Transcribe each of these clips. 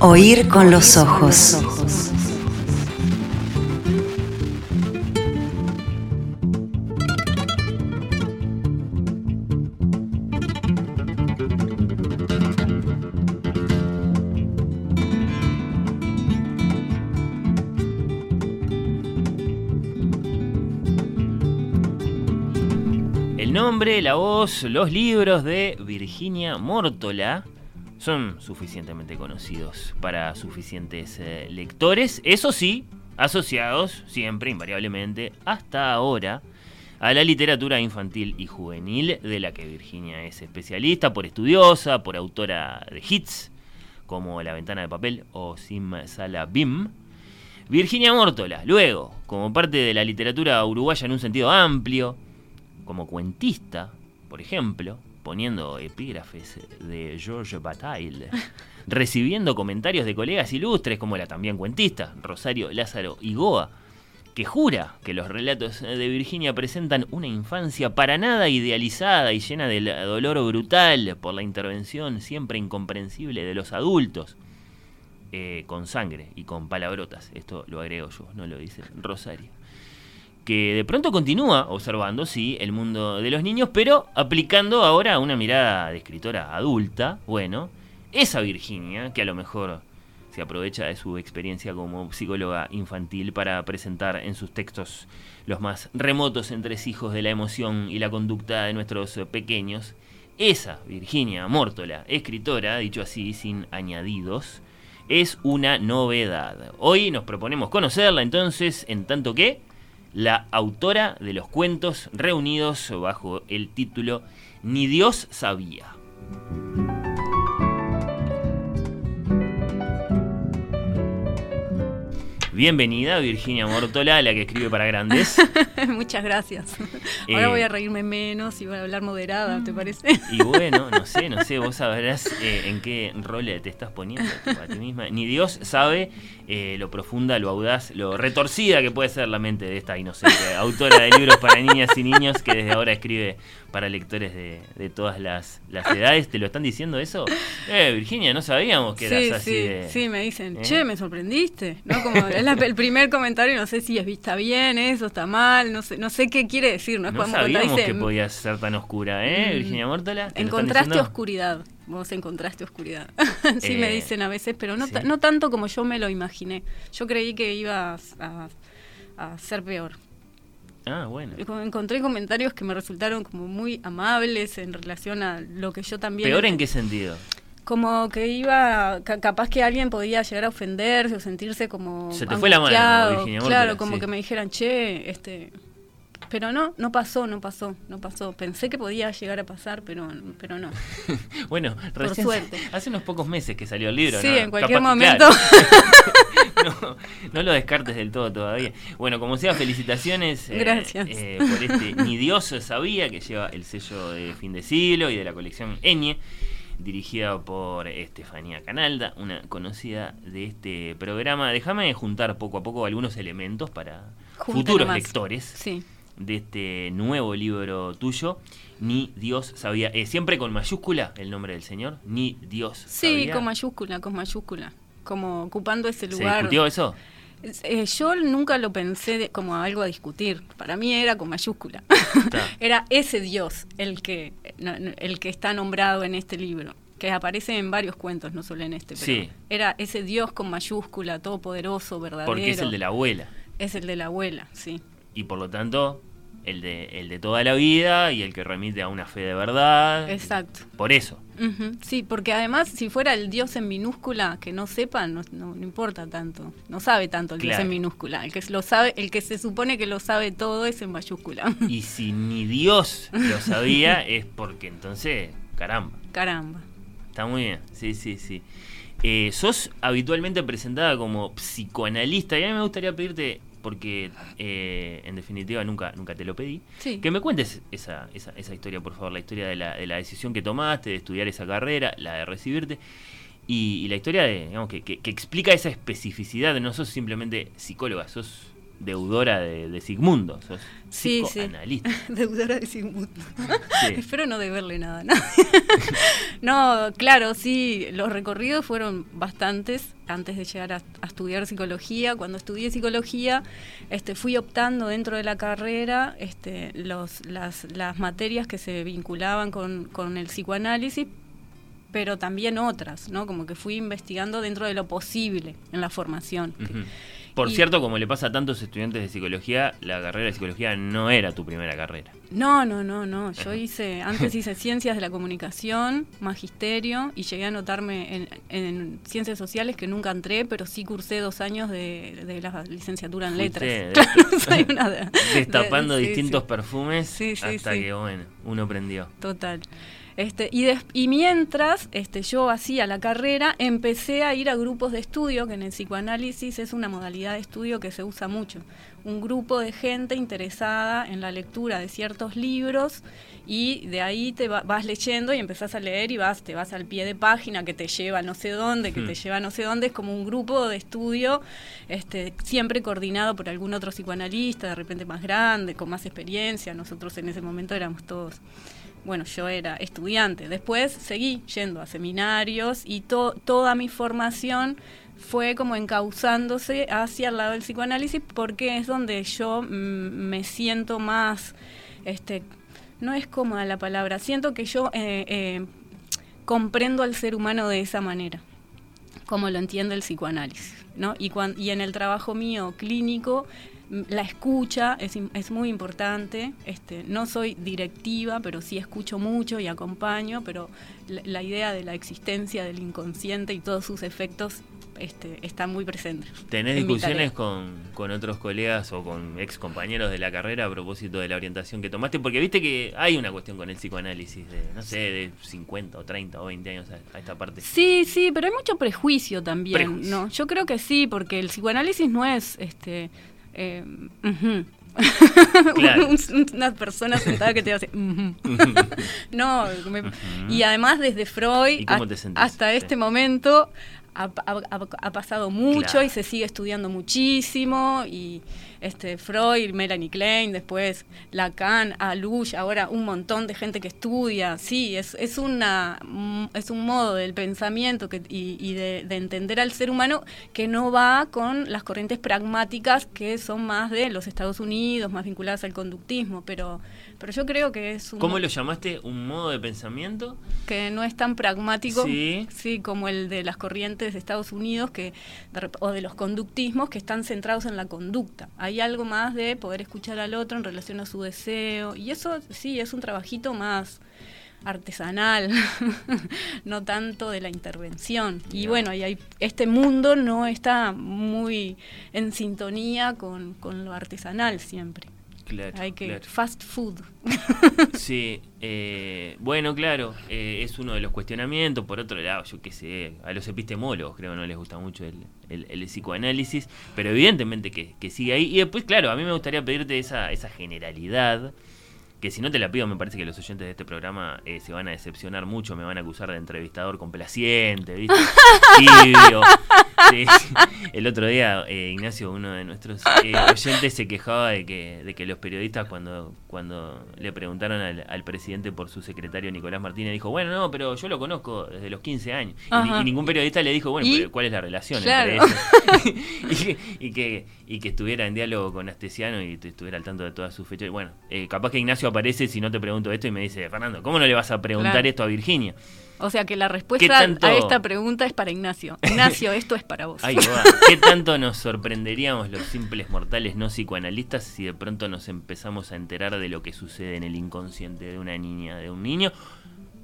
Oír con los ojos. La voz, los libros de Virginia Mórtola son suficientemente conocidos para suficientes eh, lectores, eso sí, asociados siempre, invariablemente, hasta ahora, a la literatura infantil y juvenil, de la que Virginia es especialista, por estudiosa, por autora de hits, como La ventana de papel o Sim Sala Bim. Virginia Mórtola, luego, como parte de la literatura uruguaya en un sentido amplio, como cuentista, por ejemplo, poniendo epígrafes de George Bataille, recibiendo comentarios de colegas ilustres como la también cuentista Rosario Lázaro Igoa, que jura que los relatos de Virginia presentan una infancia para nada idealizada y llena de dolor brutal por la intervención siempre incomprensible de los adultos, eh, con sangre y con palabrotas. Esto lo agrego yo, no lo dice Rosario que de pronto continúa observando, sí, el mundo de los niños, pero aplicando ahora una mirada de escritora adulta, bueno, esa Virginia, que a lo mejor se aprovecha de su experiencia como psicóloga infantil para presentar en sus textos los más remotos entresijos de la emoción y la conducta de nuestros pequeños, esa Virginia Mórtola, escritora, dicho así, sin añadidos, es una novedad. Hoy nos proponemos conocerla entonces, en tanto que la autora de los cuentos reunidos bajo el título Ni Dios sabía. Bienvenida Virginia Mortola, la que escribe para grandes. Muchas gracias. Ahora Eh, voy a reírme menos y voy a hablar moderada, ¿te parece? Y bueno, no sé, no sé, vos sabrás eh, en qué rol te estás poniendo a ti misma. Ni Dios sabe eh, lo profunda, lo audaz, lo retorcida que puede ser la mente de esta inocente autora de libros para niñas y niños que desde ahora escribe para lectores de, de todas las, las edades. ¿Te lo están diciendo eso? Eh, Virginia, no sabíamos que sí, eras así sí, de... sí, me dicen, ¿Eh? che, me sorprendiste, ¿no? Como la- el primer comentario, no sé si es está bien eso, está mal, no sé, no sé qué quiere decir, no No sabíamos dice, que podías ser tan oscura, ¿eh, Mm, Virginia están encontraste oscuridad, vos encontraste oscuridad. sí Eh, me dicen a veces, pero no, ta- sí. no tanto como yo me lo imaginé. Yo creí que iba a, a- a ser peor. Ah, bueno. Encontré comentarios que me resultaron como muy amables en relación a lo que yo también... ¿Peor en qué sentido? Como que iba, ca- capaz que alguien podía llegar a ofenderse o sentirse como Se te fue la mano. Virginia Claro, como sí. que me dijeran, che, este... Pero no, no pasó, no pasó, no pasó. Pensé que podía llegar a pasar, pero, pero no. Bueno, recién, suerte. hace unos pocos meses que salió el libro, Sí, ¿no? en cualquier Capaz momento. claro. no, no lo descartes del todo todavía. Bueno, como sea, felicitaciones eh, Gracias. eh, por este Ni Dios sabía, que lleva el sello de fin de siglo y de la colección Eñe, dirigida por Estefanía Canalda, una conocida de este programa. Déjame juntar poco a poco algunos elementos para futuros lectores Sí, de este nuevo libro tuyo, Ni Dios sabía. Eh, siempre con mayúscula el nombre del Señor, Ni Dios sí, sabía. con mayúscula, con mayúscula. Como ocupando ese ¿Se lugar. discutió eso? Eh, yo nunca lo pensé de- como algo a discutir. Para mí era con mayúscula. Era ese Dios el que, el que está nombrado en este libro. Que aparece en varios cuentos, no solo en este. Pero Sí. Era ese Dios con mayúscula, todopoderoso, verdadero. Porque es el de la abuela. Es el de la abuela, sí. Y por lo tanto, el de, el de toda la vida y el que remite a una fe de verdad. Exacto. Por eso. Sí, porque además, si fuera el Dios en minúscula, que no sepa, no, no- no importa tanto. No sabe tanto el Dios Claro. en minúscula. El que lo sabe, el que se supone que lo sabe todo es en mayúscula. Y si ni Dios lo sabía, es porque entonces, caramba. Caramba. Está muy bien, sí, sí, sí. Eh, sos habitualmente presentada como psicoanalista y a mí me gustaría pedirte, porque eh, en definitiva nunca, nunca te lo pedí, Sí. que me cuentes esa, esa, esa historia, por favor, la historia de la, de la decisión que tomaste de estudiar esa carrera, la de recibirte, y, y la historia de, digamos, que, que, que explica esa especificidad, no sos simplemente psicóloga, sos deudora de, de Sigmundo. Sos Sí, sí. psicoanalista. Deudora de Sigmundo. Sí. Espero no deberle nada. ¿no? no, claro, sí, los recorridos fueron bastantes antes de llegar a, a estudiar psicología. Cuando estudié psicología, este, fui optando dentro de la carrera este, los, las, las materias que se vinculaban con, con el psicoanálisis, pero también otras, ¿no? Como que fui investigando dentro de lo posible en la formación. Por Y- cierto, como le pasa a tantos estudiantes de psicología, la carrera de psicología no era tu primera carrera. No, no, no, no. Yo hice, antes hice ciencias de la comunicación, magisterio, y llegué a anotarme en, en ciencias sociales que nunca entré, pero sí cursé dos años de, de la licenciatura en letras. Fuiste Soy una de- Destapando de- sí, distintos sí, perfumes Sí, sí, hasta sí. que, bueno, uno prendió. Total. Este, y, des- y mientras este, yo hacía la carrera, empecé a ir a grupos de estudio, que en el psicoanálisis es una modalidad de estudio que se usa mucho. Un grupo de gente interesada en la lectura de ciertos libros y de ahí te va- vas leyendo y empezás a leer y vas, te vas al pie de página que te lleva no sé dónde, que Hmm. te lleva no sé dónde. Es como un grupo de estudio este, siempre coordinado por algún otro psicoanalista, de repente más grande, con más experiencia. Nosotros en ese momento éramos todos bueno, yo era estudiante. Después seguí yendo a seminarios y to- toda mi formación fue como encauzándose hacia el lado del psicoanálisis porque es donde yo mm, me siento más, este, no es cómoda la palabra, siento que yo eh, eh, comprendo al ser humano de esa manera, como lo entiende el psicoanálisis. ¿no? Y, y en el trabajo mío clínico, la escucha es, es muy importante. Este, no soy directiva, pero sí escucho mucho y acompaño, pero la, la idea de la existencia del inconsciente y todos sus efectos este, está muy presente. ¿Tenés discusiones con, con otros colegas o con ex compañeros de la carrera a propósito de la orientación que tomaste? Porque viste que hay una cuestión con el psicoanálisis de, no sé, de 50 o 30 o 20 años a, a esta parte. Sí, sí, pero hay mucho prejuicio también, Prejuicio. ¿no? Yo creo que sí, porque el psicoanálisis no es, este, eh. Claro. Un- una persona sentada que te hace, no, me- y además desde Freud hasta este momento ha, ha- ha- pasado mucho Claro. y se sigue estudiando muchísimo y este Freud, Melanie Klein, después Lacan, Alush, ahora un montón de gente que estudia. Sí, es, es una mm, es un modo del pensamiento que, y, y de, de entender al ser humano que no va con las corrientes pragmáticas que son más de los Estados Unidos, más vinculadas al conductismo, pero pero yo creo que es un ¿Cómo mo- lo llamaste? ¿Un modo de pensamiento? que no es tan pragmático Sí. sí, como el de las corrientes de Estados Unidos que o de los conductismos que están centrados en la conducta. Hay algo más de poder escuchar al otro en relación a su deseo y eso sí es un trabajito más artesanal, no tanto de la intervención. Y bueno, y hay, este mundo no está muy en sintonía con, con lo artesanal siempre. Claro. Hay que claro. fast food. Sí, eh, bueno, claro, eh, es uno de los cuestionamientos. Por otro lado, yo qué sé, a los epistemólogos creo que no les gusta mucho el, el- el psicoanálisis, pero evidentemente que, que sigue ahí. Y después, claro, a mí me gustaría pedirte esa, esa generalidad, que si no te la pido, me parece que los oyentes de este programa eh, se van a decepcionar mucho, me van a acusar de entrevistador complaciente, ¿viste? Tibio. Sí. El otro día, eh, Ignacio, uno de nuestros eh, oyentes, se quejaba de que, de que los periodistas, cuando, cuando le preguntaron al, al presidente por su secretario Nicolás Martínez, dijo: Bueno, no, pero yo lo conozco desde los 15 años. Y, ningún periodista le dijo: Bueno, ¿Y? pero ¿cuál es la relación Claro. entre eso? y, que, y, que, y que estuviera en diálogo con Astesiano y estuviera al tanto de todas sus fechas. Bueno, capaz que Ignacio aparece si no te pregunto esto y me dice: Fernando, ¿cómo no le vas a preguntar Claro. esto a Virginia? O sea que la ¿Qué respuesta tanto- a esta pregunta es para Ignacio. Ignacio, esto es para vos. Ay, va. ¿Qué tanto nos sorprenderíamos los simples mortales no psicoanalistas si de pronto nos empezamos a enterar de lo que sucede en el inconsciente de una niña, de un niño?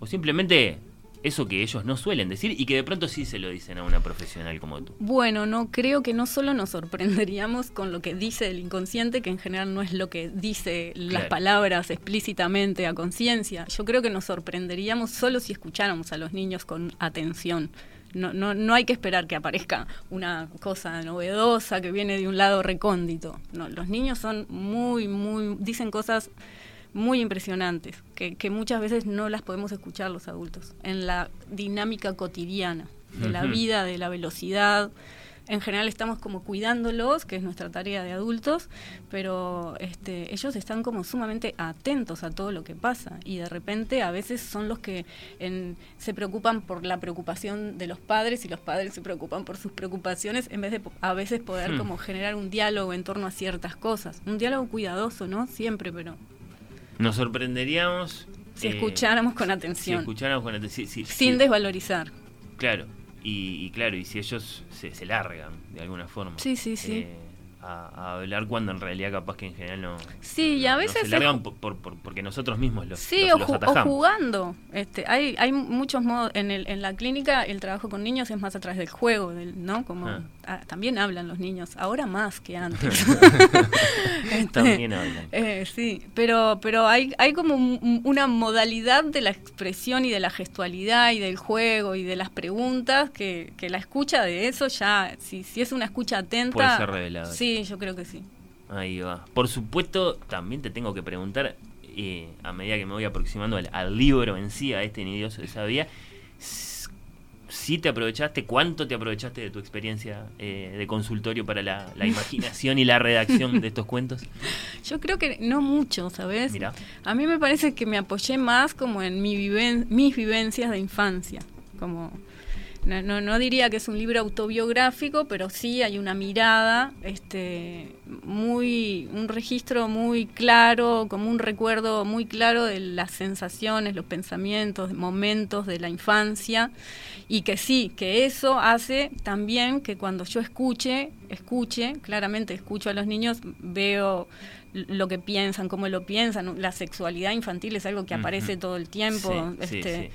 O simplemente eso que ellos no suelen decir y que de pronto sí se lo dicen a una profesional como tú. Bueno, no creo que no solo nos sorprenderíamos con lo que dice el inconsciente, que en general no es lo que dice las palabras explícitamente a conciencia. Yo creo que nos sorprenderíamos solo si escucháramos a los niños con atención. No, no, no hay que esperar que aparezca una cosa novedosa que viene de un lado recóndito. No, los niños son muy, muy, dicen cosas muy impresionantes, que, que muchas veces no las podemos escuchar los adultos, en la dinámica cotidiana de la vida, de la velocidad, en general estamos como cuidándolos, que es nuestra tarea de adultos, pero este, ellos están como sumamente atentos a todo lo que pasa y de repente a veces son los que se preocupan por la preocupación de los padres y los padres se preocupan por sus preocupaciones en vez de a veces poder hmm. como generar un diálogo en torno a ciertas cosas. Un diálogo cuidadoso, ¿no? Siempre, pero... Nos sorprenderíamos... Si escucháramos con atención. Si escucháramos con atención. Sin desvalorizar. Claro, y, claro, y si ellos se, se largan de alguna forma. Sí, sí, sí. Eh, a, hablar cuando en realidad capaz que en general no. Sí, y a veces. se largan por, porque nosotros mismos los. Sí, o, jugando. Este, hay, hay muchos modos. En, el, en la clínica, el trabajo con niños es más a través del juego, ¿no? Como ah. Ah, también hablan los niños, ahora más que antes. Este, también hablan. Eh, sí, pero, pero hay, hay como una modalidad de la expresión y de la gestualidad y del juego y de las preguntas que, que la escucha de eso ya, si, si es una escucha atenta. Puede ser revelada. Sí, Sí, yo creo que sí. Ahí va. Por supuesto, también te tengo que preguntar, eh, a medida que me voy aproximando al, libro en sí, a este Nidioso de Sabía, si te aprovechaste, cuánto te aprovechaste de tu experiencia eh, de consultorio para la, imaginación y la redacción de estos cuentos? Yo creo que no mucho, ¿sabes? Mira. A mí me parece que me apoyé más como en mi mis vivencias de infancia, como no, no, diría que es un libro autobiográfico, pero sí hay una mirada, este, muy, un registro muy claro, como un recuerdo muy claro de las sensaciones, los pensamientos, momentos de la infancia, y que sí, que eso hace también que cuando yo escuche, escuche, claramente escucho a los niños, veo lo que piensan, cómo lo piensan, la sexualidad infantil es algo que aparece todo el tiempo, este,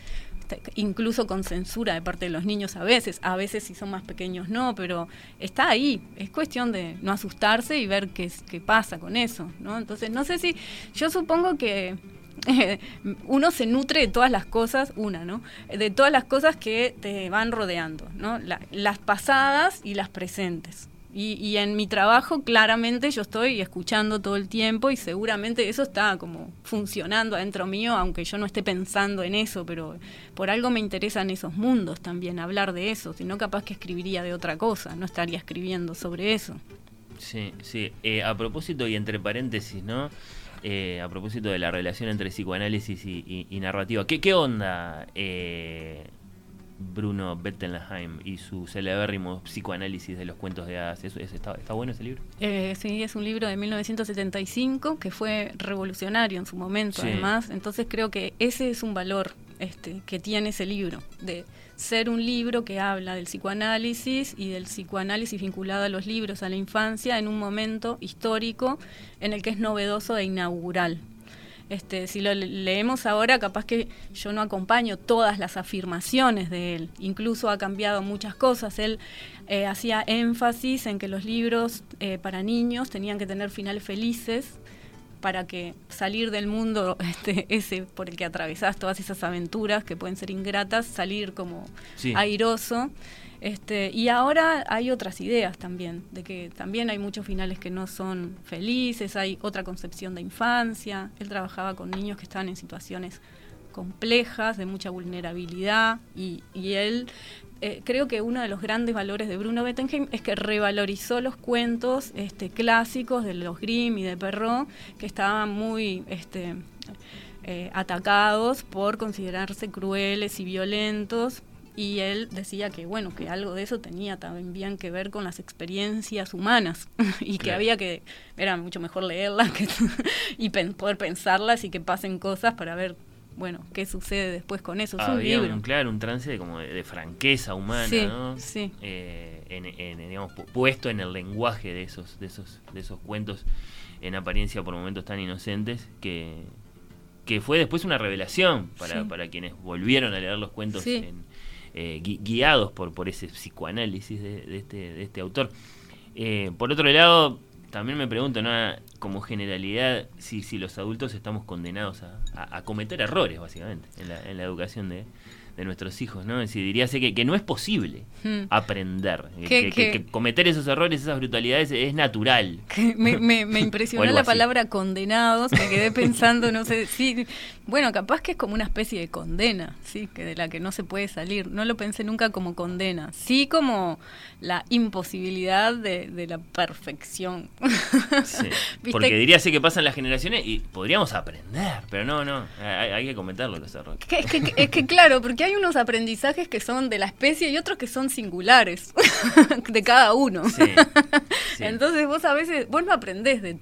incluso con censura de parte de los niños a veces, a veces si son más pequeños no, pero está ahí, es cuestión de no asustarse y ver qué, qué pasa con eso, ¿no? Entonces, no sé si, yo supongo que uno se nutre de todas las cosas, una, ¿no? De todas las cosas que te van rodeando, ¿no? las pasadas y las presentes. Y, en mi trabajo claramente yo estoy escuchando todo el tiempo y seguramente eso está como funcionando adentro mío, aunque yo no esté pensando en eso, pero por algo me interesan esos mundos también, hablar de eso, si no capaz que escribiría de otra cosa, no estaría escribiendo sobre eso. Sí, sí. Eh, a propósito y entre paréntesis, ¿no? Eh, a propósito de la relación entre psicoanálisis y, narrativa, ¿qué, qué onda? Eh, Bruno Bettelheim y su celebérrimo psicoanálisis de los cuentos de hadas. está, bueno ese libro? Eh, sí, es un libro de 1975 que fue revolucionario en su momento, además. Entonces creo que ese es un valor este, que tiene ese libro, de ser un libro que habla del psicoanálisis y del psicoanálisis vinculado a los libros, a la infancia, en un momento histórico en el que es novedoso e inaugural. Este, si lo leemos ahora, capaz que yo no acompaño todas las afirmaciones de él. Incluso ha cambiado muchas cosas. Él eh, hacía énfasis en que los libros eh, para niños tenían que tener finales felices para que salir del mundo este, ese por el que atravesás todas esas aventuras que pueden ser ingratas, salir como airoso. Este, y ahora hay otras ideas también, de que también hay muchos finales que no son felices, hay otra concepción de infancia. Él trabajaba con niños que estaban en situaciones complejas, de mucha vulnerabilidad, y, él eh, creo que uno de los grandes valores de Bruno Bettenheim es que revalorizó los cuentos este, clásicos de los Grimm y de Perrault, que estaban muy este, eh, atacados por considerarse crueles y violentos y él decía que bueno que algo de eso tenía también que ver con las experiencias humanas y que había que era mucho mejor leerlas y poder pensarlas y que pasen cosas para ver bueno qué sucede después con eso es un libro un, claro un trance de, como de, franqueza humana sí, ¿no? sí. Eh, en, digamos puesto en el lenguaje de esos de esos de esos cuentos en apariencia por momentos tan inocentes que que fue después una revelación para, para quienes volvieron a leer los cuentos en, eh, guiados por, por ese psicoanálisis de, este, de este autor. Eh, por otro lado, también me pregunto, ¿no? como generalidad, si, si los adultos estamos condenados a, cometer errores, básicamente, en la, en la educación de, de nuestros hijos, ¿no? Es decir, diría que, que no es posible Hmm. aprender, Que- que, cometer esos errores, esas brutalidades es natural. Me, me- me O impresionó la así. palabra condenados, me quedé pensando, no sé, sí, bueno, capaz que es como una especie de condena, sí, que de la que no se puede salir. No lo pensé nunca como condena, sí como la imposibilidad de, de la perfección. Porque diríase que pasan las generaciones y podríamos aprender, pero no, no, hay, hay que cometerlo los errores. Es que, es que claro, porque hay unos aprendizajes que son de la especie y otros que son singulares, de cada uno. Sí, sí. Entonces vos a veces, vos no aprendés de,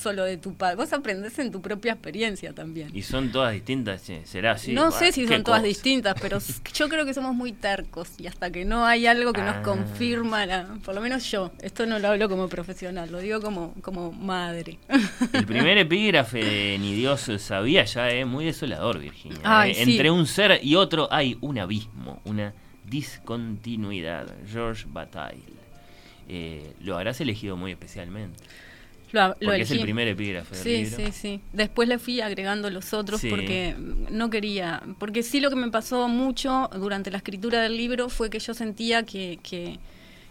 solo de tu padre, vos aprendés en tu propia experiencia también. Y son todas distintas, será así. no sé si son todas distintas, pero yo creo que somos muy tercos y hasta que no hay algo que nos Ah. confirma, la- por lo menos yo, esto no lo hablo como profesional, lo digo como, como madre. El primer epígrafe de Ni Dios sabía ya es muy desolador, Virginia. Ay, Eh, sí. Entre un ser y otro hay un abismo, una discontinuidad. George Bataille. Eh, lo habrás elegido muy especialmente. Lo, lo Porque es el primer epígrafe del Sí, libro. sí, sí. Después le fui agregando los otros Sí. porque no quería. Porque sí lo que me pasó mucho durante la escritura del libro fue que yo sentía que, que,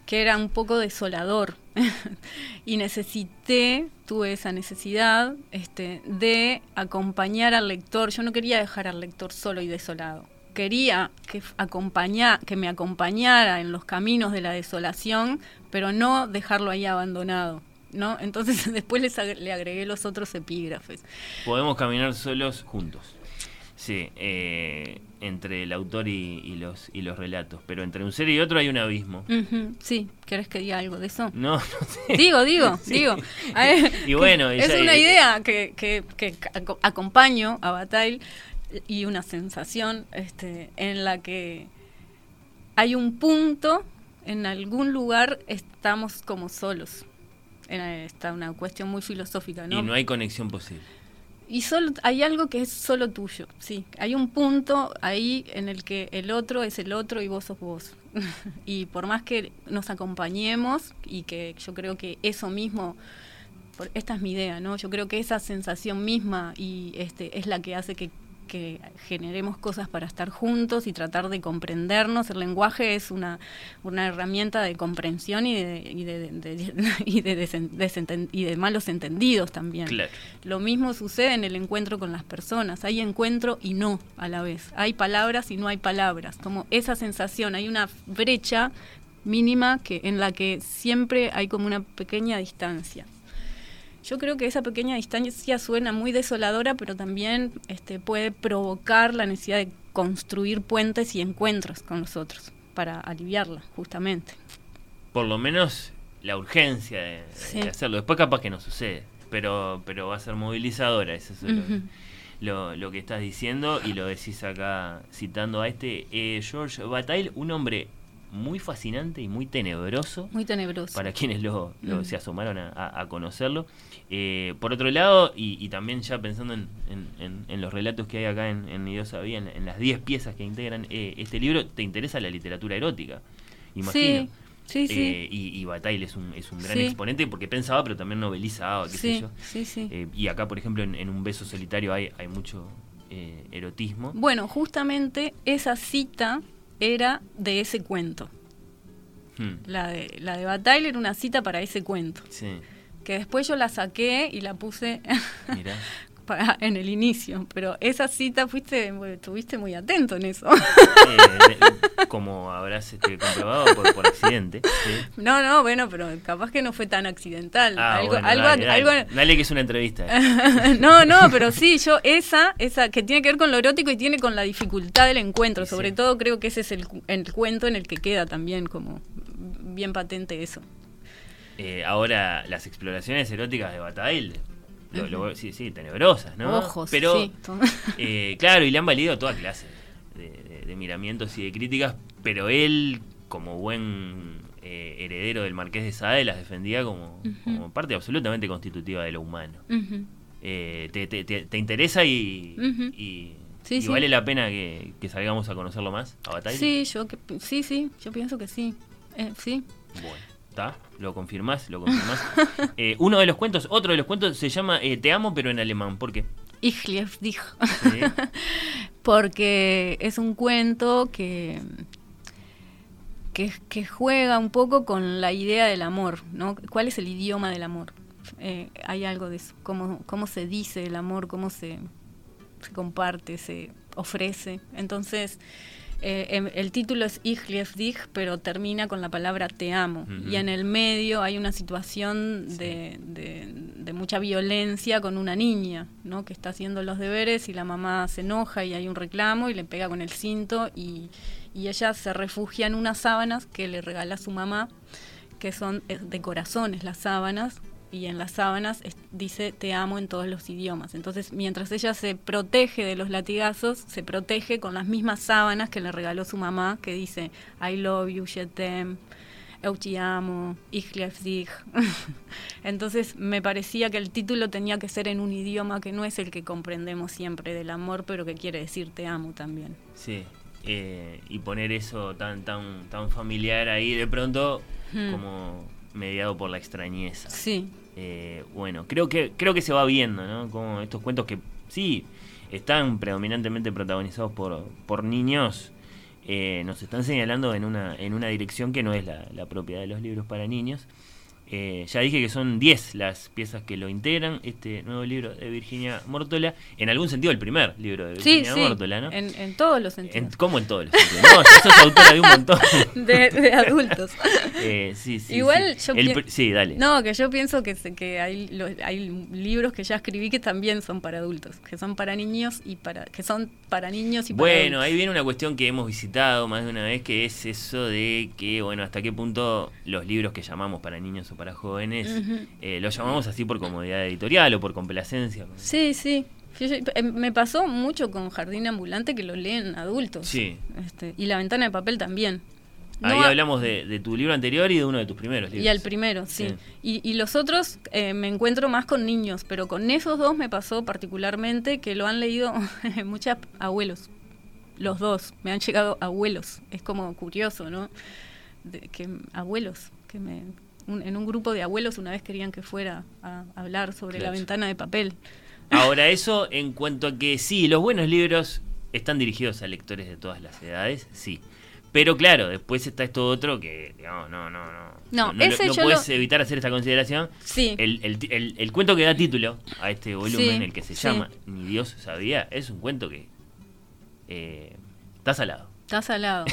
que era un poco desolador. y necesité, tuve esa necesidad este, de acompañar al lector. Yo no quería dejar al lector solo y desolado. Quería que, acompaña- que me acompañara en los caminos de la desolación, pero no dejarlo ahí abandonado. ¿no? Entonces después les ag- le agregué los otros epígrafes. Podemos caminar solos juntos. Sí, eh, entre el autor y, y los, y los relatos. Pero entre un ser y otro hay un abismo. Ujú, Sí, ¿querés que diga algo de eso? No, no sé. Digo, digo, Sí. digo. Ver, Y bueno, es una idea que, que, que aco- acompaño a Bataille y una sensación este, en la que hay un punto, en algún lugar estamos como solos. Está una cuestión muy filosófica, ¿no? Y no hay conexión posible. Y solo hay algo que es solo tuyo, sí. Hay un punto ahí en el que el otro es el otro y vos sos vos. y por más que nos acompañemos y que yo creo que eso mismo, por- esta es mi idea, ¿no? Yo creo que esa sensación misma y este es la que hace que, que generemos cosas para estar juntos y tratar de comprendernos. El lenguaje es una, una herramienta de comprensión y de, y de, de- y de desen- desenten- y de malos entendidos también. Claro. Lo mismo sucede en el encuentro con las personas. Hay encuentro y no a la vez. Hay palabras y no hay palabras. Como esa sensación, hay una brecha mínima que en la que siempre hay como una pequeña distancia. Yo creo que esa pequeña distancia suena muy desoladora, pero también este, puede provocar la necesidad de construir puentes y encuentros con los otros para aliviarla, justamente. Por lo menos la urgencia de, de hacerlo. Después capaz que no sucede. Pero, pero va a ser movilizadora. Eso es lo, lo que estás diciendo. Y lo decís acá citando a este eh, George Bataille. Un hombre muy fascinante y muy tenebroso. Muy tenebroso. para quienes lo, lo- Mm. se asomaron a, a- a conocerlo. Eh, por otro lado, y, y también ya pensando en, en- en- en los relatos que hay acá en, en Dios sabía, en, las 10 piezas que integran eh, este libro, te interesa la literatura erótica, imagino. Sí, sí, sí. Eh, y, y Bataille es un, es un gran exponente porque pensaba, pero también novelizaba, qué sé yo. sí, sí. Y acá, por ejemplo, en, Un beso solitario hay, hay mucho erotismo. Bueno, justamente esa cita era de ese cuento. Hmm, La de, la de Bataille era una cita para ese cuento. sí, Que después yo la saqué y la puse mirá. para, en el inicio. Pero esa cita fuiste, estuviste muy atento en eso. Eh, como habrás este, comprobado por, por accidente. ¿sí? no, no, bueno, pero capaz que no fue tan accidental. Ah, algo, bueno, algo, dale, dale. algo- Dale que es una entrevista. no, no, pero sí, yo esa, esa que tiene que ver con lo erótico y tiene con la dificultad del encuentro. Sí, Sobre sí. todo creo que ese es el, el cuento en el que queda también como bien patente eso. Eh, ahora, las exploraciones eróticas de Bataille, lo- lo- sí, sí, tenebrosas, ¿no? Ojos, Pero, sí. eh, claro, y le han valido toda clase de, de- de miramientos y de críticas, pero él, como buen eh, heredero del Marqués de Sade, las defendía como, como parte absolutamente constitutiva de lo humano. Eh, te, te- te- te interesa y, y, Sí, y sí. vale la pena que, que salgamos a conocerlo más a Bataille? Sí, yo que, sí, sí, yo pienso que sí. Eh, sí. Bueno, ¿está? ¿Lo confirmás? ¿Lo confirmás? Eh, uno de los cuentos, otro de los cuentos se llama eh, Te amo pero en alemán. ¿Por qué? Ich liebe dich. Porque es un cuento que, que, juega un poco con la idea del amor, ¿no? ¿Cuál es el idioma del amor? Eh, hay algo de eso, cómo, cómo se dice el amor, cómo se, se comparte, se ofrece. Entonces, eh, em, el título es Ich liebe dich, pero termina con la palabra te amo. Y en el medio hay una situación de, de, mucha violencia con una niña, ¿no? Que está haciendo los deberes y la mamá se enoja y hay un reclamo y le pega con el cinto y, y ella se refugia en unas sábanas que le regala su mamá, que son eh, de corazones las sábanas, y en las sábanas dice te amo en todos los idiomas. Entonces, mientras ella se protege de los latigazos, se protege con las mismas sábanas que le regaló su mamá, que dice I love you, je t'aime, eu te amo, ich liebe dich. Entonces, me parecía que el título tenía que ser en un idioma que no es el que comprendemos siempre del amor, pero que quiere decir te amo también. Sí. Eh, y poner eso tan tan tan familiar ahí de pronto hmm. como mediado por la extrañeza. Sí. Eh, bueno, creo que, creo que se va viendo, ¿no? Como estos cuentos que sí están predominantemente protagonizados por, por niños, eh, nos están señalando en una, en una dirección que no es la, la propia de los libros para niños. Eh, ya dije que son 10 las piezas que lo integran, este nuevo libro de Virginia Mortola, en algún sentido el primer libro de Virginia Mortola, ¿no? En, en, todos los sentidos. En, ¿Cómo en todos los sentidos? No, yo sos autora de un montón. de, adultos. Eh, sí, sí. Igual yo Sí, dale. No, que yo pienso que, que hay, hay libros que ya escribí que también son para adultos, que son para niños y para que son para niños y para Bueno, ahí viene una cuestión que hemos visitado más de una vez, que es eso de que, bueno, hasta qué punto los libros que llamamos para niños o para jóvenes, eh, los llamamos así por comodidad editorial o por complacencia. Sí, sí. Eh, me pasó mucho con Jardín Ambulante que lo leen adultos. Sí. Este, y La Ventana de Papel también. Ahí hablamos de, tu libro anterior y de uno de tus primeros libros. Y al primero, sí. Y, los otros eh, me encuentro más con niños, pero con esos dos me pasó particularmente que lo han leído muchos abuelos. Los dos, me han llegado abuelos. Es como curioso, ¿no? que abuelos, que me, en un grupo de abuelos una vez querían que fuera a hablar sobre la ventana de papel. Ahora, eso en cuanto a que sí, los buenos libros están dirigidos a lectores de todas las edades, sí. Pero claro, después está esto otro que, digamos, no, no, no. No, no, no puedes evitar hacer esta consideración. Sí. El, el, el, cuento que da título a este volumen, el que se llama Ni Dios sabía, es un cuento que eh, está salado. Está salado.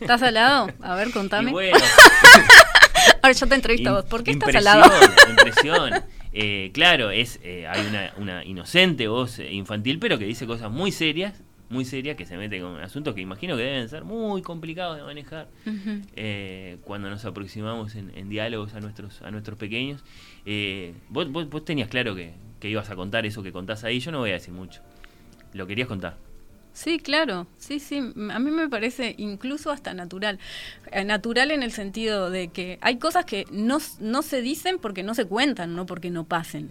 ¿Está salado? A ver, contame. Y bueno. Ahora yo te entrevisto a vos. ¿Por qué está salado? Impresión. Eh, claro, es eh, hay una, una inocente voz infantil, pero que dice cosas muy serias muy seria que se mete con asuntos que imagino que deben ser muy complicados de manejar eh, cuando nos aproximamos en, diálogos a nuestros a nuestros pequeños. Eh, vos, vos, tenías claro que, que, ibas a contar eso que contás ahí, yo no voy a decir mucho. Lo querías contar. Sí, claro, sí, sí, a mí me parece incluso hasta natural. Eh, natural en el sentido de que hay cosas que no, no se dicen porque no se cuentan, no porque no pasen.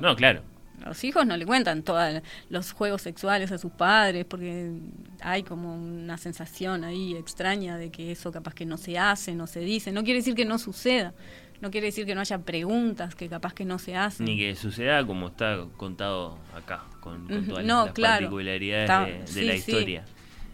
No, claro los hijos no le cuentan todos los juegos sexuales a sus padres porque hay como una sensación ahí extraña de que eso capaz que no se hace, no se dice. No quiere decir que no suceda, no quiere decir que no haya preguntas que capaz que no se hacen. Ni que suceda como está contado acá, con, todas las, particularidades de, la historia.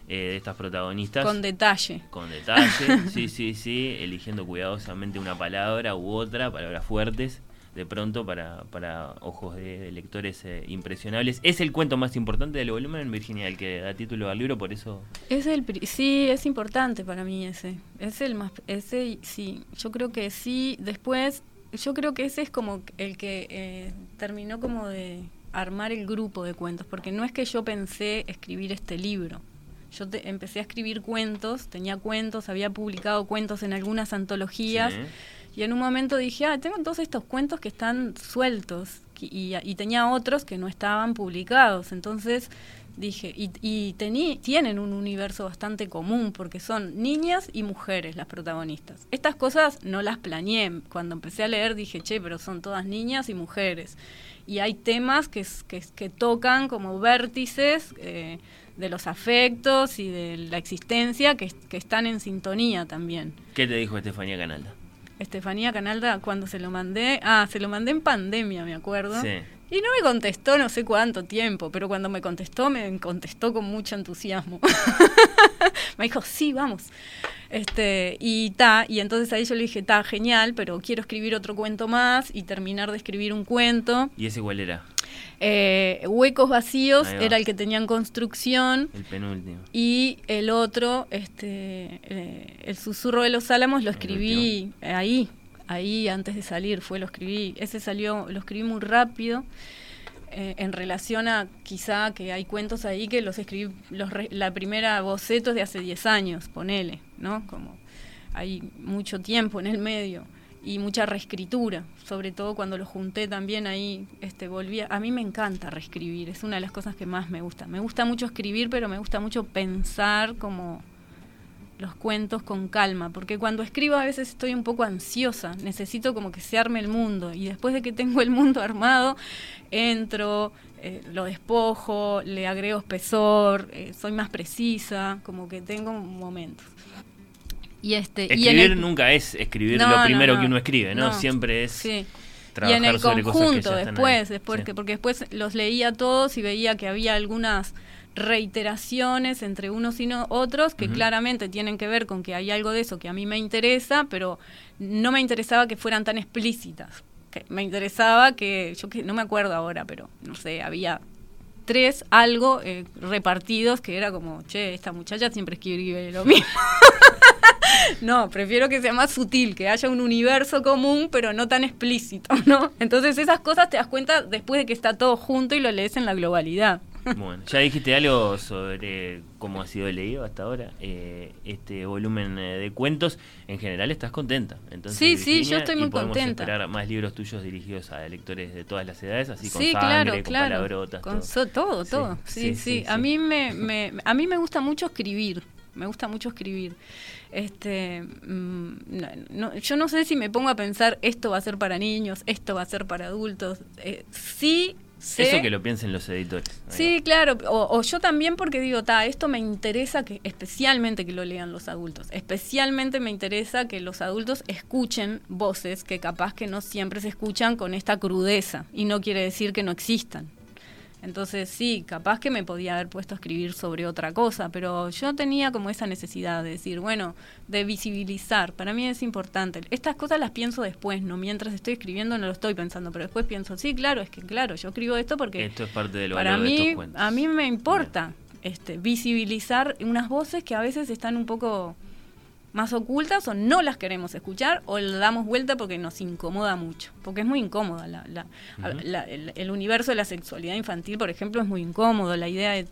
Eh, de estas protagonistas. Con detalle. Con detalle, sí, sí, sí, eligiendo cuidadosamente una palabra u otra, palabras fuertes de pronto para, para ojos de, lectores eh, impresionables. Es el cuento más importante del volumen, Virginia, el que da título al libro, por eso... Es el, sí, es importante para mí ese. Es el más... Ese, sí, yo creo que sí. Después, yo creo que ese es como el que eh, terminó como de armar el grupo de cuentos, porque no es que yo pensé escribir este libro. Yo empecé a escribir cuentos, tenía cuentos, había publicado cuentos en algunas antologías. Y en un momento dije, ah, tengo todos estos cuentos que están sueltos y, tenía otros que no estaban publicados. Entonces dije, y, y tienen un universo bastante común porque son niñas y mujeres las protagonistas. Estas cosas no las planeé. Cuando empecé a leer dije, che, pero son todas niñas y mujeres. Y hay temas que, que, tocan como vértices. Eh, de los afectos y de la existencia que, que están en sintonía también. ¿Qué te dijo Estefanía Canalda? Estefanía Canalda, cuando se lo mandé, ah, se lo mandé en pandemia, me acuerdo. Y no me contestó no sé cuánto tiempo, pero cuando me contestó, me contestó con mucho entusiasmo. me dijo, sí, vamos. Este, y ta, y entonces ahí yo le dije, ta, genial, pero quiero escribir otro cuento más y terminar de escribir un cuento. ¿Y ese cuál era? Eh, Huecos Vacíos era el que tenía en construcción. El penúltimo. Y el otro, este, eh, El Susurro de los Álamos, lo escribí ahí, ahí antes de salir, fue lo escribí. Ese salió, lo escribí muy rápido. Eh, en relación a quizá que hay cuentos ahí que los escribí, los la primera boceto es de hace 10 años, ponele, ¿no? Como hay mucho tiempo en el medio y mucha reescritura, sobre todo cuando lo junté también ahí, este, volvía, a mí me encanta reescribir, es una de las cosas que más me gusta. Me gusta mucho escribir, pero me gusta mucho pensar como los cuentos con calma, porque cuando escribo a veces estoy un poco ansiosa, necesito como que se arme el mundo y después de que tengo el mundo armado, entro, eh, lo despojo, le agrego espesor, eh, soy más precisa, como que tengo momentos. Y este, escribir nunca es escribir lo primero que uno escribe, ¿no? Siempre es sí. trabajar y en el sobre conjunto, después porque después los leía todos y veía que había algunas reiteraciones entre unos y otros que claramente tienen que ver con que hay algo de eso que a mí me interesa, pero no me interesaba que fueran tan explícitas. Que me interesaba que, yo que no me acuerdo ahora, pero no sé, había tres algo eh, repartidos que era como, che, esta muchacha siempre escribe lo mismo. no, prefiero que sea más sutil, que haya un universo común, pero no tan explícito, ¿no? Entonces esas cosas te das cuenta después de que está todo junto y lo lees en la globalidad. Bueno, ya dijiste algo sobre cómo ha sido leído hasta ahora eh, este volumen eh, de cuentos. En general estás contenta. Entonces, sí, sí, yo estoy muy podemos contenta. esperar más libros tuyos dirigidos a lectores de todas las edades, así con sangre, con palabrotas. Con todo, todo. Sí, sí. a, Mí me, me, a mí me gusta mucho escribir. Me gusta mucho escribir. Este, mm, yo no sé si me pongo a pensar esto va a ser para niños, esto va a ser para adultos. Eh, sí eso que lo piensen los editores. Sí, claro. O, yo también porque digo, ta, esto me interesa que especialmente que lo lean los adultos. Especialmente me interesa que los adultos escuchen voces que capaz que no siempre se escuchan con esta crudeza. Y no quiere decir que no existan. Entonces sí, capaz que me podía haber puesto a escribir sobre otra cosa, pero yo tenía como esa necesidad de decir, bueno, de visibilizar. Para mí es importante. Estas cosas las pienso después, no mientras estoy escribiendo no lo estoy pensando, pero después pienso, sí, claro, es que claro, yo escribo esto porque esto es parte del para mí, a mí me importa este visibilizar unas voces que a veces están un poco más ocultas o no las queremos escuchar o le damos vuelta porque nos incomoda mucho, porque es muy incómoda. La, el, universo de la sexualidad infantil, por ejemplo, es muy incómodo. La idea de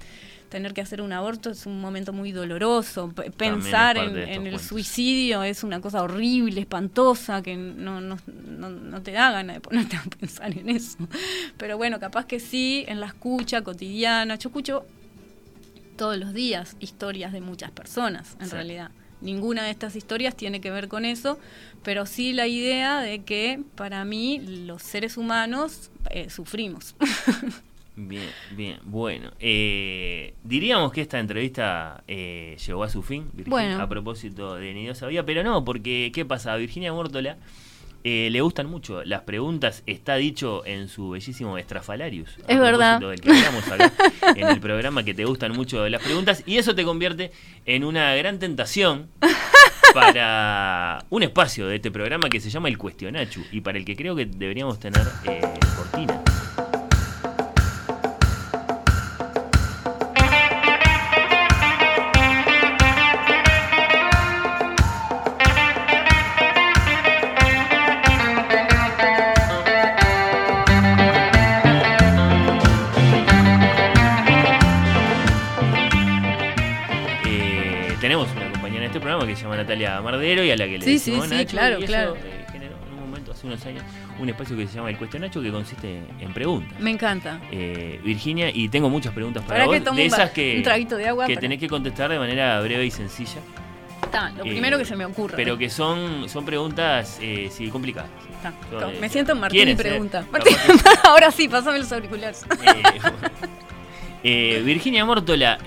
tener que hacer un aborto es un momento muy doloroso. pensar en, el suicidio es una cosa horrible, espantosa, que no, no, no, te da ganas de ponerte a pensar en eso. Pero bueno, capaz que sí, en la escucha cotidiana. Yo escucho todos los días historias de muchas personas, en realidad ninguna de estas historias tiene que ver con eso, pero sí la idea de que para mí los seres humanos eh, sufrimos. Bien, bien, bueno. Eh, diríamos que esta entrevista eh, llegó a su fin, a propósito de Ni Dios sabía, pero no, porque ¿qué pasa? Virginia Mórtola eh, le gustan mucho las preguntas, está dicho en su bellísimo Estrafalarius. Es verdad. Del que hablamos acá, en el programa que te gustan mucho las preguntas y eso te convierte en una gran tentación para un espacio de este programa que se llama El Cuestionachu y para el que creo que deberíamos tener eh, cortina. Mardero y a la que le sí, sí, sí, claro, claro. Eh, generó en un momento, hace unos años, un espacio que se llama El Cuestionacho que consiste en preguntas. Me encanta. Eh, Virginia, y tengo muchas preguntas para, vos, de esas que, de agua que tenés que contestar de manera breve y sencilla. Está, lo primero que se me ocurre. Pero que son, son preguntas eh, sí, complicadas. me siento en Martín y pregunta. Ahora sí, pásame los auriculares. Virginia Mórtola,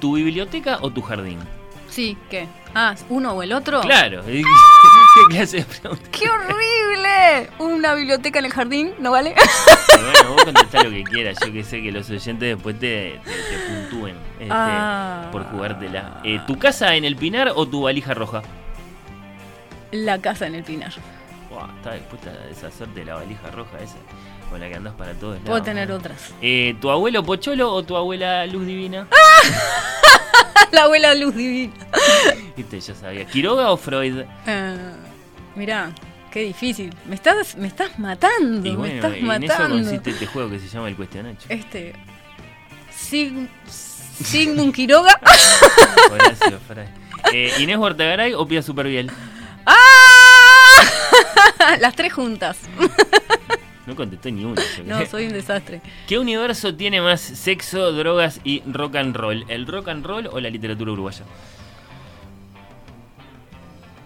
¿tu biblioteca o tu jardín? Sí, ¿qué? Ah, ¿uno o el otro? Claro. ¿Qué clase de pregunta? ¡Qué horrible! Una biblioteca en el jardín, ¿no vale? Bueno, vos contestá lo que quieras. Yo que sé que los oyentes después te, te, te puntúen este, Ah. por jugártela. Eh, ¿Tu casa en el Pinar o tu valija roja? La casa en el Pinar. Buah, está dispuesta a deshacerte de la valija roja esa con la que andás para todos lados. Puedo tener otras. Eh, ¿Tu abuelo Pocholo o tu abuela Luz Divina? La abuela Luz Divina. Viste, ya sabía. ¿Quiroga o Freud? Eh, mirá, qué difícil. Me estás, me estás matando, Y me bueno, estás en eso matando. consiste este juego que se llama el cuestionacho. Este. Sig- Sigmund Quiroga. Horacio. Eh, ¿Inés Huertagaray o Pia Superviel? ¡Ah! Las tres juntas. No contestó ni una. yo No, soy un desastre. ¿Qué universo tiene más sexo, drogas y rock and roll? ¿El rock and roll o la literatura uruguaya?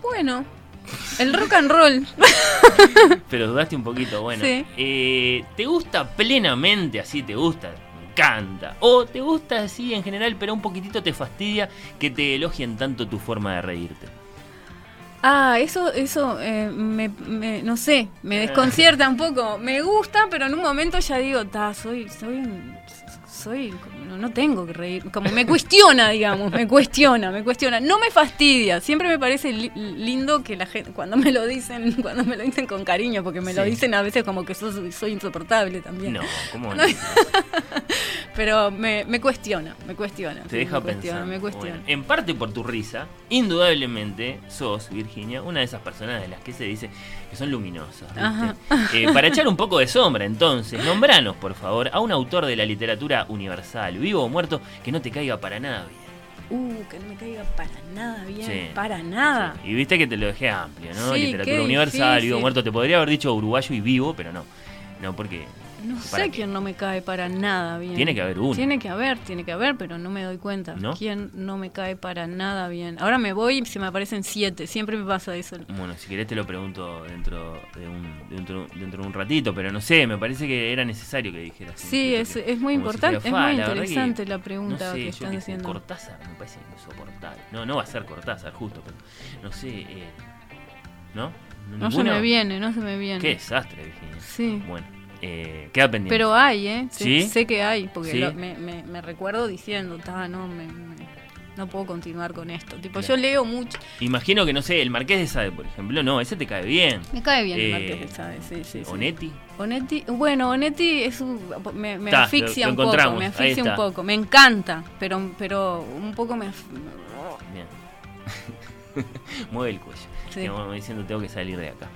Bueno, el rock and roll. Pero dudaste un poquito, bueno. Sí. Eh, ¿Te gusta plenamente así? ¿Te gusta? Me encanta. ¿O te gusta así en general, pero un poquitito te fastidia que te elogien tanto tu forma de reírte? Ah, eso, eso, eh, me, me- no sé, me desconcierta un poco. Me gusta, pero en un momento ya digo, ta, soy, soy, un- soy, no, no tengo que reír. Como me cuestiona, digamos, me cuestiona, me cuestiona. No me fastidia. Siempre me parece li- lindo que la gente, cuando me lo dicen, cuando me lo dicen con cariño, porque me lo dicen a veces como que soy, soy insoportable también. No, ¿cómo no? Pero me, me cuestiona, me cuestiona. Te deja me cuestiona, pensar. me cuestiona. Bueno, en parte por tu risa, indudablemente sos, Virginia, una de esas personas de las que se dice que son luminosas. Eh, para echar un poco de sombra, entonces, nombranos, por favor, a un autor de la literatura universal, vivo o muerto, que no te caiga para nada bien. Uh, que no me caiga para nada bien, Sí. para nada. Sí. Y viste que te lo dejé amplio, ¿no? Sí, literatura universal, vivo o muerto. Te podría haber dicho uruguayo y vivo, pero no. No, porque No ¿Para sé qué? quién no me cae para nada bien. tiene que haber uno. Tiene que haber, tiene que haber, pero no me doy cuenta. ¿No? ¿Quién no me cae para nada bien? Ahora me voy y se me aparecen siete. Siempre me pasa eso. Bueno, si querés te lo pregunto dentro de un, dentro, dentro de un ratito, pero no sé, me parece que era necesario que dijeras. Sí, es, que- es muy si importante, es "Fa, muy que interesante la no pregunta sé, que están qué sé, haciendo. Cortázar me parece insoportable. No, no va a ser Cortázar, justo, pero no sé, eh, ¿no? No se ¿Ninguno? me viene, no se me viene. Qué desastre, Virginia. Sí. Bueno, eh, queda pendiente. Pero hay, ¿eh? Sé, ¿Sí? sé que hay, porque ¿Sí? lo- me, me- me recuerdo diciendo, "Ta, no, me, me- no puedo continuar con esto. Tipo, Claro. yo leo mucho. Imagino que, no sé, el Marqués de Sade, por ejemplo, no, ese te cae bien. Me cae bien el Eh, Marqués de Sade, sí, sí, sí. Onetti. Onetti, bueno, Onetti es un- me, me Ta, asfixia lo- lo un poco, me asfixia un poco, me encanta, pero, pero un poco me... Bien. Mueve el cuello. Sí. Diciendo, tengo que salir de acá.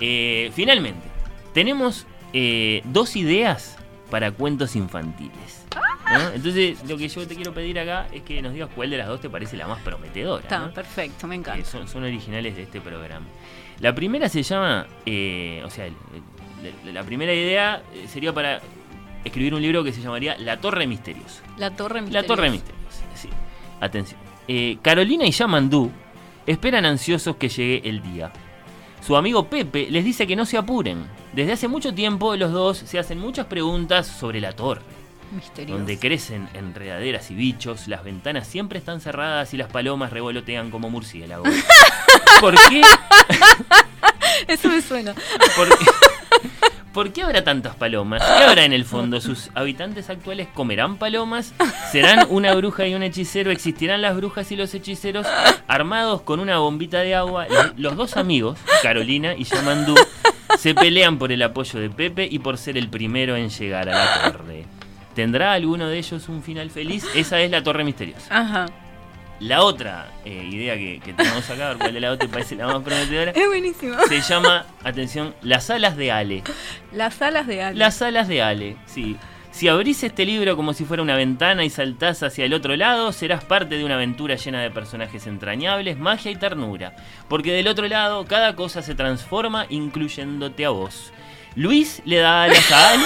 Eh, finalmente, tenemos eh, dos ideas para cuentos infantiles. ¿no? Entonces, lo que yo te quiero pedir acá es que nos digas cuál de las dos te parece la más prometedora. Está, ¿no? perfecto, me encanta. son, son originales de este programa. La primera se llama, eh, o sea, la primera idea eh, sería para escribir un libro que se llamaría La Torre Misteriosa. La Torre La Misteriosa. Torre Misteriosa, sí. Atención. Eh, Carolina y Yamandú esperan ansiosos que llegue el día. Su amigo Pepe les dice que no se apuren. Desde hace mucho tiempo los dos se hacen muchas preguntas sobre la torre, Misteriosa. donde crecen enredaderas y bichos, las ventanas siempre están cerradas y las palomas revolotean como murciélagos. ¿Por qué? Eso me suena. ¿Por qué? ¿Por qué habrá tantas palomas? ¿Qué habrá en el fondo? ¿Sus habitantes actuales comerán palomas? ¿Serán una bruja y un hechicero? ¿Existirán las brujas y los hechiceros armados con una bombita de agua? Los dos amigos, Carolina y Yamandú, se pelean por el apoyo de Pepe y por ser el primero en llegar a la torre. ¿Tendrá alguno de ellos un final feliz? Esa es la torre misteriosa. Ajá. La otra eh, idea que, que tenemos acá, a ver cuál de la otra te parece la más prometedora, Es buenísimo. se llama, atención, Las alas de Ale. Las alas de Ale. Las alas de Ale, sí. Si abrís este libro como si fuera una ventana y saltás hacia el otro lado, serás parte de una aventura llena de personajes entrañables, magia y ternura. Porque del otro lado, cada cosa se transforma, incluyéndote a vos. Luis le da alas a Ale.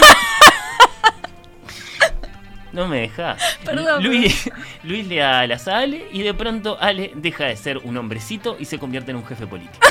No me dejas. Perdón, Luis, Luis le da alas a Ale y de pronto Ale deja de ser un hombrecito y se convierte en un jefe político.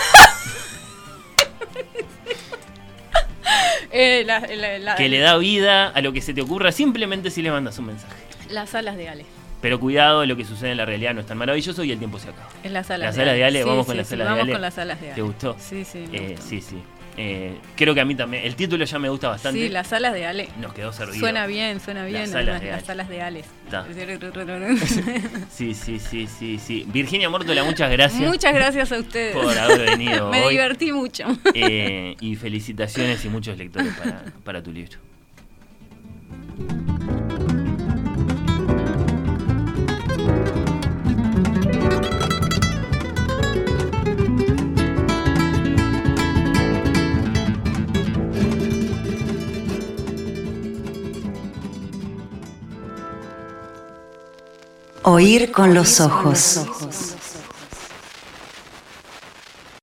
Eh, la- la- la- Que le da vida a lo que se te ocurra simplemente si le mandas un mensaje. Las alas de Ale. Pero cuidado, lo que sucede en la realidad no es tan maravilloso y el tiempo se acaba. En las salas, Las salas de Ale, Sí, vamos con sí, las sí, salas de vamos Ale. con las salas de Ale. ¿Te gustó? Sí, sí. me Eh, gustó. sí, sí. Eh, creo que a mí también. El título ya me gusta bastante. Sí, las salas de Ale. Nos quedó servido. Suena bien, suena bien. Las salas además, de las Ale. de. Sí, sí, sí, sí, sí. Virginia Mórtola, muchas gracias Muchas gracias a ustedes. por haber venido Me hoy. divertí mucho. Eh, y felicitaciones y muchos lectores para, para tu libro. Oír con los ojos.